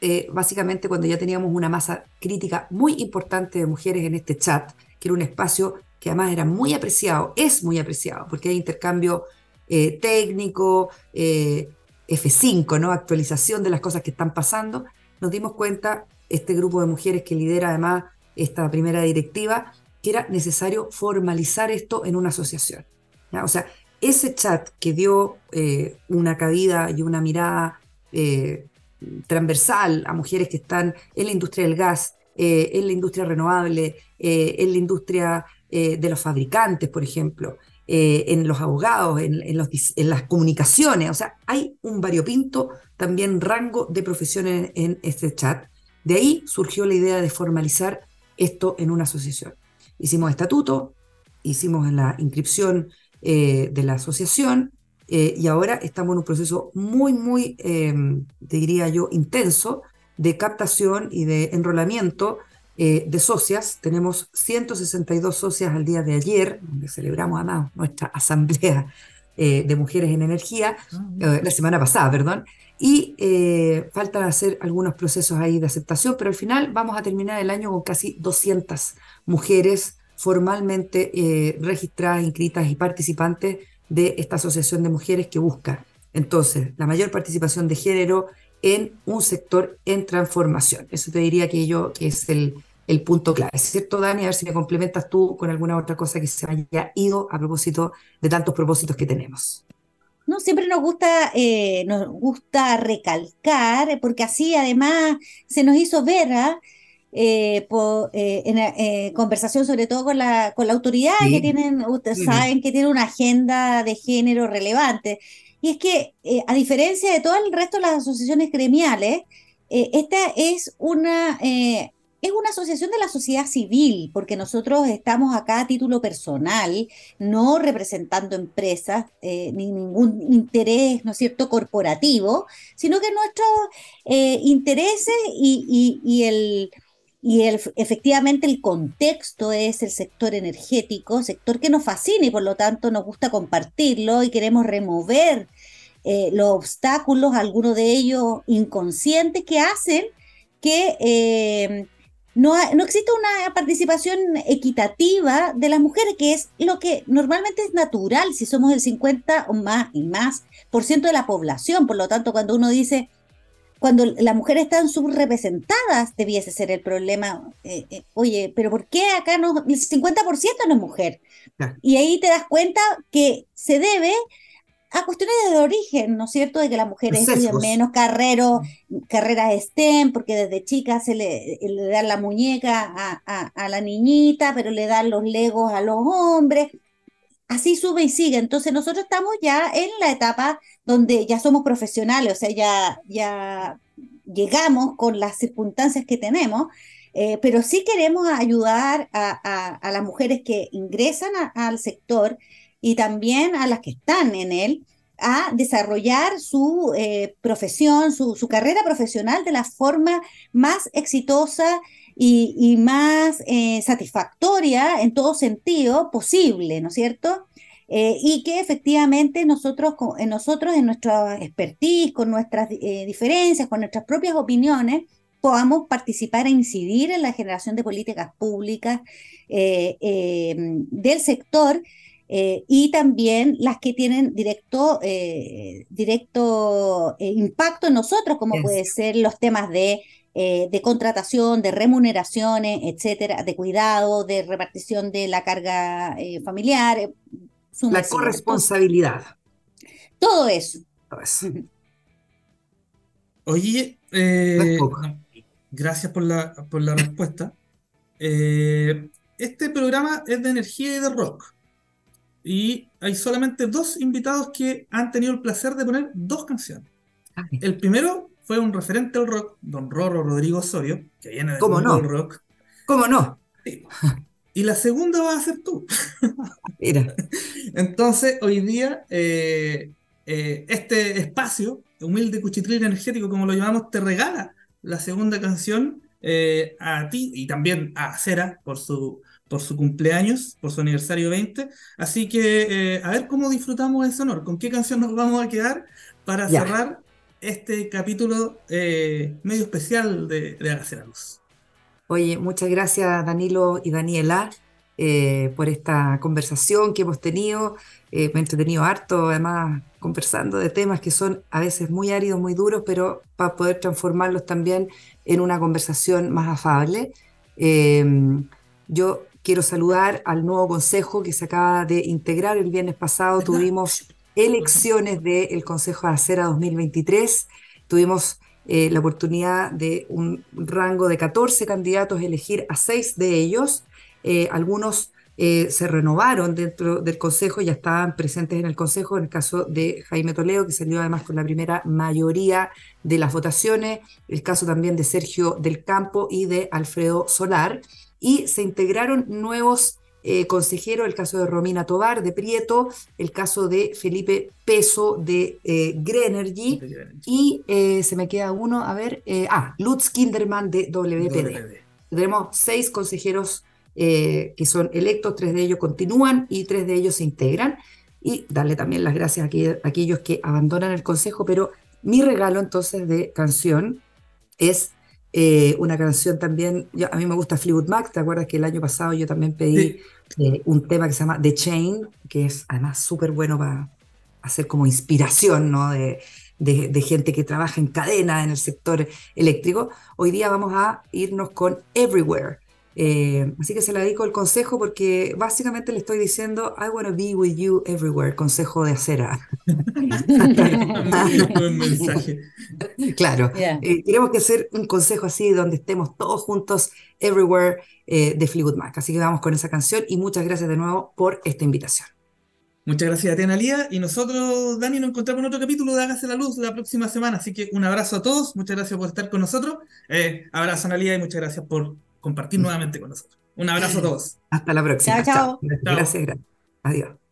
eh, básicamente cuando ya teníamos una masa crítica muy importante de mujeres en este chat, que era un espacio que además era muy apreciado, es muy apreciado, porque hay intercambio eh, técnico, eh, F5, ¿no? actualización de las cosas que están pasando, nos dimos cuenta, este grupo de mujeres que lidera además esta primera directiva, que era necesario formalizar esto en una asociación. O sea, ese chat que dio eh, una cabida y una mirada transversal a mujeres que están en la industria del gas, eh, en la industria renovable, eh, en la industria eh, de los fabricantes, por ejemplo, en los abogados, en, en, las comunicaciones. O sea, hay un variopinto también rango de profesiones en, este chat. De ahí surgió la idea de formalizar esto en una asociación. Hicimos estatuto, hicimos la inscripción de la asociación y ahora estamos en un proceso muy, muy, diría yo, intenso de captación y de enrolamiento eh, de socias. Tenemos 162 socias al día de ayer, donde celebramos además nuestra asamblea eh, de mujeres en energía, ah, eh, la semana pasada, perdón. Y faltan hacer algunos procesos ahí de aceptación, pero al final vamos a terminar el año con casi 200 mujeres formalmente registradas, inscritas y participantes de esta asociación de mujeres que busca entonces la mayor participación de género en un sector en transformación. Eso te diría que yo que es el, el punto clave. ¿Es cierto, Dani? A ver si me complementas tú con alguna otra cosa que se haya ido a propósito de tantos propósitos que tenemos. No, siempre nos gusta, eh, nos gusta recalcar, porque así además se nos hizo ver ¿ah? eh, eh, en conversación sobre todo con la, con la autoridad que tienen, ustedes saben que tiene una agenda de género relevante. Y es que, eh, a diferencia de todo el resto de las asociaciones gremiales, eh, esta es una, eh, es una asociación de la sociedad civil, porque nosotros estamos acá a título personal, no representando empresas ni ningún interés, ¿no es cierto?, corporativo, sino que nuestros intereses y, y el y efectivamente el contexto es el sector energético, sector que nos fascina y por lo tanto nos gusta compartirlo y queremos remover eh, los obstáculos, algunos de ellos inconscientes, que hacen que eh, no, no exista una participación equitativa de las mujeres, que es lo que normalmente es natural si somos el 50 o más y más por ciento de la población. Por lo tanto, cuando uno dice cuando las mujeres están subrepresentadas, debiese ser el problema. Eh, eh, oye, pero ¿por qué acá no, el 50% no es mujer? Y ahí te das cuenta que se debe a cuestiones de origen, ¿no es cierto? De que las mujeres estudian menos carreros, carreras STEM, porque desde chicas se le, le dan la muñeca a, a, la niñita, pero le dan los legos a los hombres. Así sube y sigue. Entonces nosotros estamos ya en la etapa donde ya somos profesionales, o sea, ya, ya llegamos con las circunstancias que tenemos, eh, pero sí queremos ayudar a, a, las mujeres que ingresan al sector y también a las que están en él a desarrollar su eh, profesión, su, carrera profesional de la forma más exitosa y, más eh, satisfactoria en todo sentido posible, ¿no es cierto? Eh, y que efectivamente nosotros, en nosotros, en nuestra expertise, con nuestras diferencias, con nuestras propias opiniones, podamos participar e incidir en la generación de políticas públicas del sector y también las que tienen directo, directo impacto en nosotros, como puede ser los temas de de contratación, de remuneraciones, etcétera, de cuidado, de repartición de la carga familiar, la corresponsabilidad. Todo eso. Oye, eh, gracias por la, por la respuesta. Eh, este programa es de energía y de rock. Y hay solamente dos invitados que han tenido el placer de poner dos canciones. El primero fue un referente al rock, don Roro Rodrigo Osorio, que viene del ¿Cómo no? rock. ¿Cómo no? Y la segunda va a ser tú. Mira. Entonces, hoy día, eh, eh, este espacio, humilde cuchitril energético, como lo llamamos, te regala la segunda canción eh, a ti y también a Cera por su, por su cumpleaños, por su aniversario 20. Así que, a ver cómo disfrutamos ese honor, con qué canción nos vamos a quedar para cerrar este capítulo medio especial de, de la Luz. Oye, muchas gracias Danilo y Daniela eh, por esta conversación que hemos tenido. Eh, me he entretenido harto, además, conversando de temas que son a veces muy áridos, muy duros, pero para poder transformarlos también en una conversación más afable. Yo quiero saludar al nuevo consejo que se acaba de integrar. El viernes pasado tuvimos elecciones del Consejo de Acera 2023. Tuvimos eh, la oportunidad de un rango de 14 candidatos elegir a seis de ellos. Eh, algunos eh, se renovaron dentro del Consejo, ya estaban presentes en el Consejo, en el caso de Jaime Toledo, que salió además con la primera mayoría de las votaciones, el caso también de Sergio del Campo y de Alfredo Solar, y se integraron nuevos eh, consejero, el caso de Romina Tobar de Prieto, el caso de Felipe Peso de eh, Grenergy y eh, se me queda uno, a ver, eh, ah, Lutz Kinderman de WPD. Tenemos seis consejeros que son electos, tres de ellos continúan y tres de ellos se integran. Y darle también las gracias a, aquellos que abandonan el consejo, pero mi regalo entonces de canción es eh, una canción también, a mí me gusta Fleetwood Mac, ¿te acuerdas que el año pasado yo también pedí eh, un tema que se llama The Chain, que es además súper bueno para hacer como inspiración, ¿no? De, de, gente que trabaja en cadena en el sector eléctrico. Hoy día vamos a irnos con Everywhere, eh, así que se la dedico el consejo porque básicamente le estoy diciendo I want to be with you everywhere, consejo de acera. Buen mensaje. Claro, eh, queremos que sea un consejo así donde estemos todos juntos everywhere eh, de Fleetwood Mac. Así que vamos con esa canción y muchas gracias de nuevo por esta invitación. Muchas gracias a ti, Analia. Y nosotros, Dani, nos encontramos en otro capítulo de Hágase la Luz la próxima semana. Así que un abrazo a todos. Muchas gracias por estar con nosotros. abrazo, Analia, y muchas gracias por compartir nuevamente con nosotros. Un abrazo a todos. Hasta la próxima. Chao, chao. Gracias, gracias. Adiós.